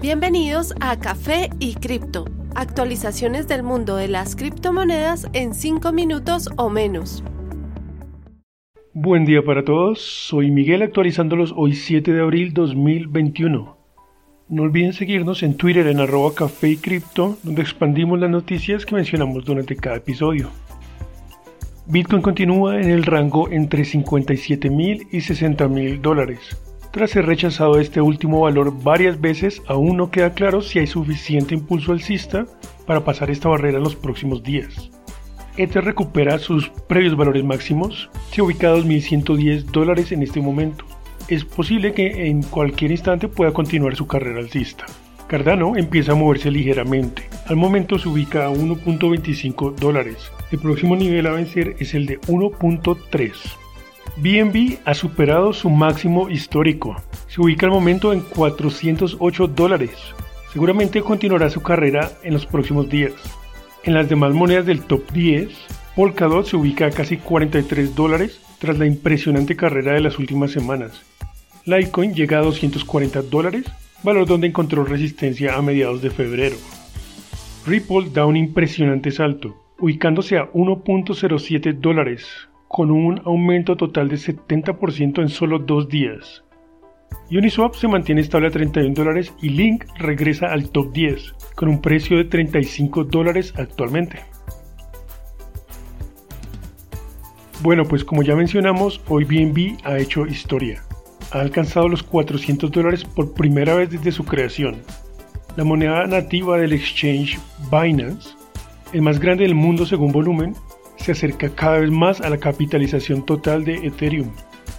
Bienvenidos a Café y Cripto, actualizaciones del mundo de las criptomonedas en 5 minutos o menos. Buen día para todos, soy Miguel actualizándolos hoy 7 de abril 2021. No olviden seguirnos en Twitter en arroba café y cripto, donde expandimos las noticias que mencionamos durante cada episodio. Bitcoin continúa en el rango entre 57 mil y 60 mil dólares. Tras ser rechazado este último valor varias veces, aún no queda claro si hay suficiente impulso alcista para pasar esta barrera en los próximos días. Ether recupera sus previos valores máximos, se ubica a 2.110 dólares en este momento. Es posible que en cualquier instante pueda continuar su carrera alcista. Cardano empieza a moverse ligeramente. Al momento se ubica a 1.25 dólares. El próximo nivel a vencer es el de 1.3. BNB ha superado su máximo histórico. Se ubica al momento en 408 dólares. Seguramente continuará su carrera en los próximos días. En las demás monedas del top 10, Polkadot se ubica a casi 43 dólares tras la impresionante carrera de las últimas semanas. Litecoin llega a 240 dólares, valor donde encontró resistencia a mediados de febrero. Ripple da un impresionante salto, ubicándose a 1.07 dólares, con un aumento total de 70% en solo dos días. Uniswap se mantiene estable a 31 dólares y Link regresa al top 10 con un precio de 35 dólares actualmente. Bueno, pues como ya mencionamos, hoy BNB ha hecho historia. Ha alcanzado los 400 dólares por primera vez desde su creación. La moneda nativa del exchange Binance, el más grande del mundo según volumen, se acerca cada vez más a la capitalización total de Ethereum.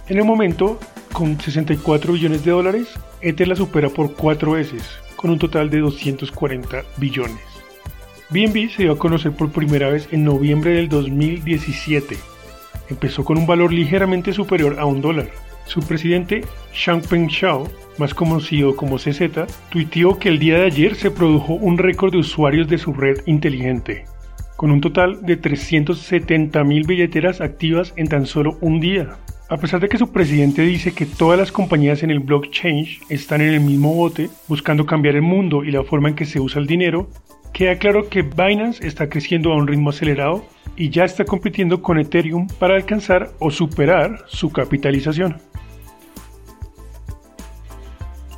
En el momento, con 64 billones de dólares, Ether la supera por 4 veces, con un total de 240 billones. BNB se dio a conocer por primera vez en noviembre del 2017. Empezó con un valor ligeramente superior a un dólar. Su presidente, Changpeng Zhao, más conocido como CZ, tuiteó que el día de ayer se produjo un récord de usuarios de su red inteligente, con un total de 370.000 billeteras activas en tan solo un día. A pesar de que su presidente dice que todas las compañías en el blockchain están en el mismo bote buscando cambiar el mundo y la forma en que se usa el dinero, queda claro que Binance está creciendo a un ritmo acelerado y ya está compitiendo con Ethereum para alcanzar o superar su capitalización.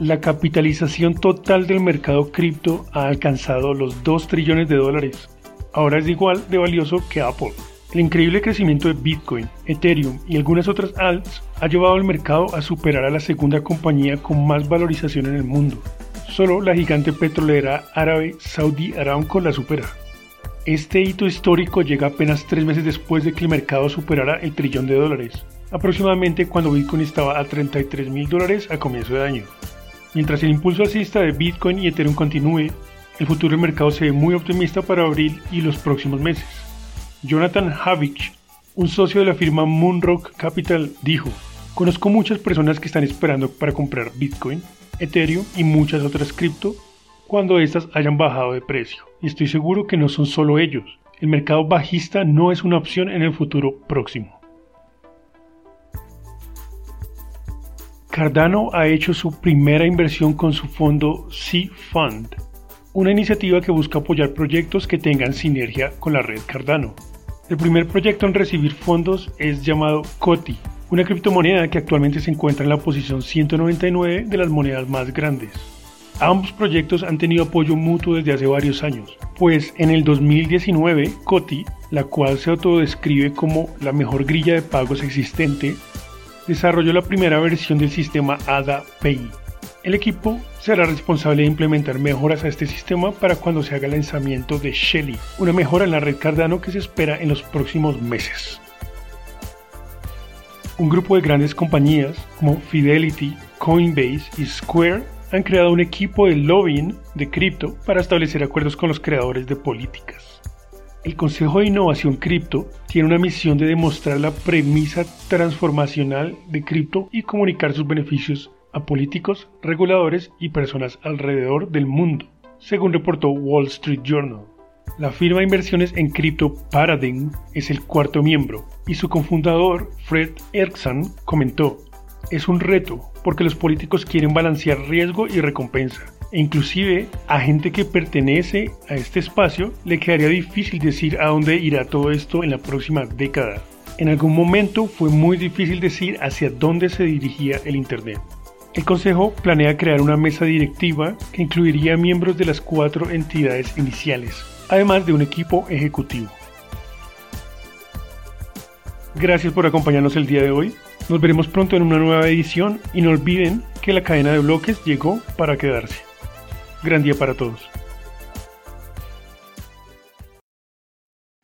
La capitalización total del mercado cripto ha alcanzado los 2 trillones de dólares, ahora es igual de valioso que Apple. El increíble crecimiento de Bitcoin, Ethereum y algunas otras alts ha llevado al mercado a superar a la segunda compañía con más valorización en el mundo. Solo la gigante petrolera árabe Saudi Aramco la supera. Este hito histórico llega apenas tres meses después de que el mercado superara el trillón de dólares, aproximadamente cuando Bitcoin estaba a 33 mil dólares a comienzo de año. Mientras el impulso alcista de Bitcoin y Ethereum continúe, el futuro del mercado se ve muy optimista para abril y los próximos meses. Jonathan Havich, un socio de la firma Moonrock Capital, dijo, Conozco muchas personas que están esperando para comprar Bitcoin, Ethereum y muchas otras cripto cuando éstas hayan bajado de precio. Y estoy seguro que no son solo ellos. El mercado bajista no es una opción en el futuro próximo. Cardano ha hecho su primera inversión con su fondo Sea Fund, una iniciativa que busca apoyar proyectos que tengan sinergia con la red Cardano. El primer proyecto en recibir fondos es llamado COTI, una criptomoneda que actualmente se encuentra en la posición 199 de las monedas más grandes. Ambos proyectos han tenido apoyo mutuo desde hace varios años, pues en el 2019 COTI, la cual se autodescribe como la mejor grilla de pagos existente, desarrolló la primera versión del sistema ADA Pay. El equipo será responsable de implementar mejoras a este sistema para cuando se haga el lanzamiento de Shelly, una mejora en la red Cardano que se espera en los próximos meses. Un grupo de grandes compañías como Fidelity, Coinbase y Square han creado un equipo de lobbying de cripto para establecer acuerdos con los creadores de políticas. El Consejo de Innovación Cripto tiene una misión de demostrar la premisa transformacional de cripto y comunicar sus beneficios a políticos, reguladores y personas alrededor del mundo, según reportó Wall Street Journal. La firma de inversiones en cripto Paradigm es el cuarto miembro y su cofundador, Fred Erickson, comentó, es un reto porque los políticos quieren balancear riesgo y recompensa. e inclusive a gente que pertenece a este espacio le quedaría difícil decir a dónde irá todo esto en la próxima década. En algún momento fue muy difícil decir hacia dónde se dirigía el Internet. El Consejo planea crear una mesa directiva que incluiría miembros de las cuatro entidades iniciales, además de un equipo ejecutivo. Gracias por acompañarnos el día de hoy. Nos veremos pronto en una nueva edición y no olviden que la cadena de bloques llegó para quedarse. Gran día para todos.